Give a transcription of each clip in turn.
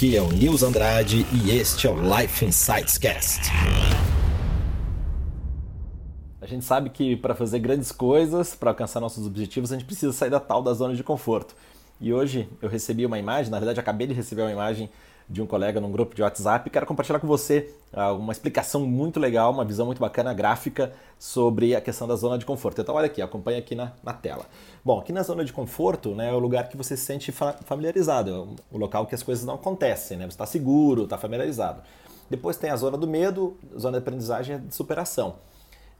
Aqui é o Nils Andrade e este é o Life Insights Cast. A gente sabe que para fazer grandes coisas, para alcançar nossos objetivos, a gente precisa sair da tal da zona de conforto. E hoje eu recebi uma imagem, na verdade acabei de receber uma imagem de um colega num grupo de WhatsApp quero compartilhar com você ah, uma explicação muito legal, uma visão muito bacana gráfica sobre a questão da zona de conforto. Então olha aqui, acompanha aqui na, na tela. Bom, aqui na zona de conforto né, é o lugar que você se sente familiarizado, é o local que as coisas não acontecem, né? você está seguro, está familiarizado. Depois tem a zona do medo, zona de aprendizagem e de superação.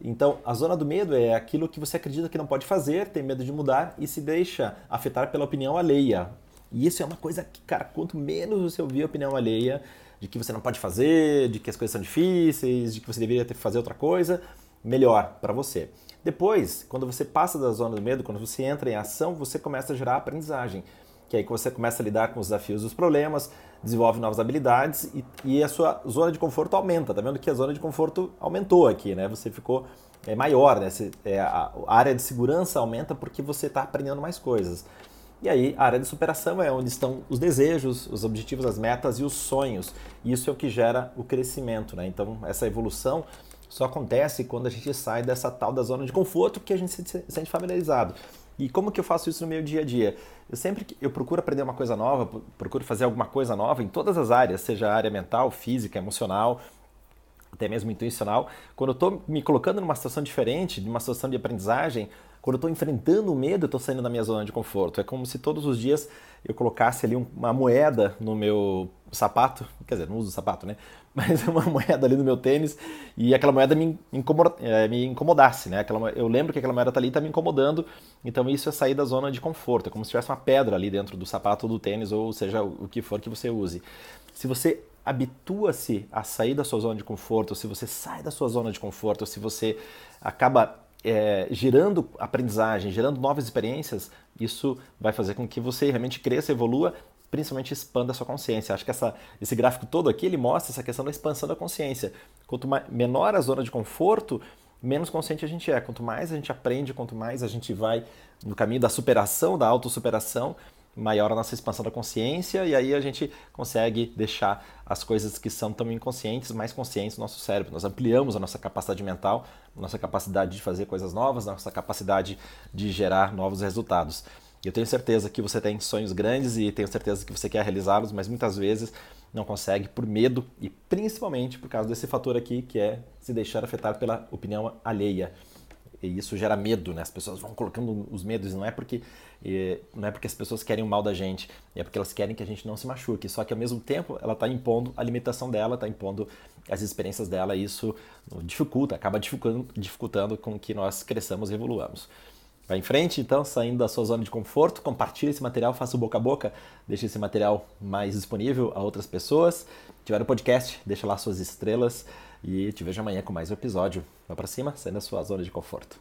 Então, a zona do medo é aquilo que você acredita que não pode fazer, tem medo de mudar e se deixa afetar pela opinião alheia. E isso é uma coisa que, cara, quanto menos você ouvir a opinião alheia de que você não pode fazer, de que as coisas são difíceis, de que você deveria ter que fazer outra coisa, melhor para você. Depois, quando você passa da zona do medo, quando você entra em ação, você começa a gerar aprendizagem. Que aí você começa a lidar com os desafios dos problemas, desenvolve novas habilidades e, e a sua zona de conforto aumenta. Tá vendo que a zona de conforto aumentou aqui, né? Você ficou é, maior, né? É, a área de segurança aumenta porque você está aprendendo mais coisas. E aí, a área de superação é onde estão os desejos, os objetivos, as metas e os sonhos. Isso é o que gera o crescimento, né? Então, essa evolução só acontece quando a gente sai dessa tal da zona de conforto que a gente se sente familiarizado. E como que eu faço isso no meu dia a dia? Eu sempre eu procuro aprender uma coisa nova, procuro fazer alguma coisa nova em todas as áreas, seja a área mental, física, emocional, até mesmo intuicional. Quando eu estou me colocando numa situação diferente, numa situação de aprendizagem, quando eu estou enfrentando o medo, eu estou saindo da minha zona de conforto. É como se todos os dias eu colocasse ali uma moeda no meu sapato, quer dizer, não uso sapato, né? Mas uma moeda ali no meu tênis e aquela moeda me, é, incomodasse, né? Aquela, eu lembro que aquela moeda tá ali está me incomodando, então isso é sair da zona de conforto. É como se tivesse uma pedra ali dentro do sapato do tênis, ou seja, o que for que você use. Se você habitua-se a sair da sua zona de conforto, se você sai da sua zona de conforto, se você acaba é, gerando aprendizagem, gerando novas experiências, isso vai fazer com que você realmente cresça, evolua, principalmente expanda a sua consciência. Acho que essa, esse gráfico todo aqui ele mostra essa questão da expansão da consciência. Quanto menor a zona de conforto, menos consciente a gente é. Quanto mais a gente aprende, quanto mais a gente vai no caminho da superação, da autossuperação, maior a nossa expansão da consciência e aí a gente consegue deixar as coisas que são tão inconscientes mais conscientes no nosso cérebro. Nós ampliamos a nossa capacidade mental, nossa capacidade de fazer coisas novas, nossa capacidade de gerar novos resultados. Eu tenho certeza que você tem sonhos grandes e tenho certeza que você quer realizá-los, mas muitas vezes não consegue por medo e principalmente por causa desse fator aqui que é se deixar afetar pela opinião alheia. E isso gera medo, né? As pessoas vão colocando os medos, não é porque não é porque as pessoas querem o mal da gente, é porque elas querem que a gente não se machuque. Só que ao mesmo tempo ela está impondo a limitação dela, está impondo as experiências dela e isso dificulta, acaba dificultando, dificultando com que nós cresçamos e evoluamos. Vai em frente, então, saindo da sua zona de conforto, compartilhe esse material, faça o boca a boca, deixe esse material mais disponível a outras pessoas. Se tiver o podcast, deixa lá suas estrelas e te vejo amanhã com mais um episódio. Vai para cima, saindo da sua zona de conforto.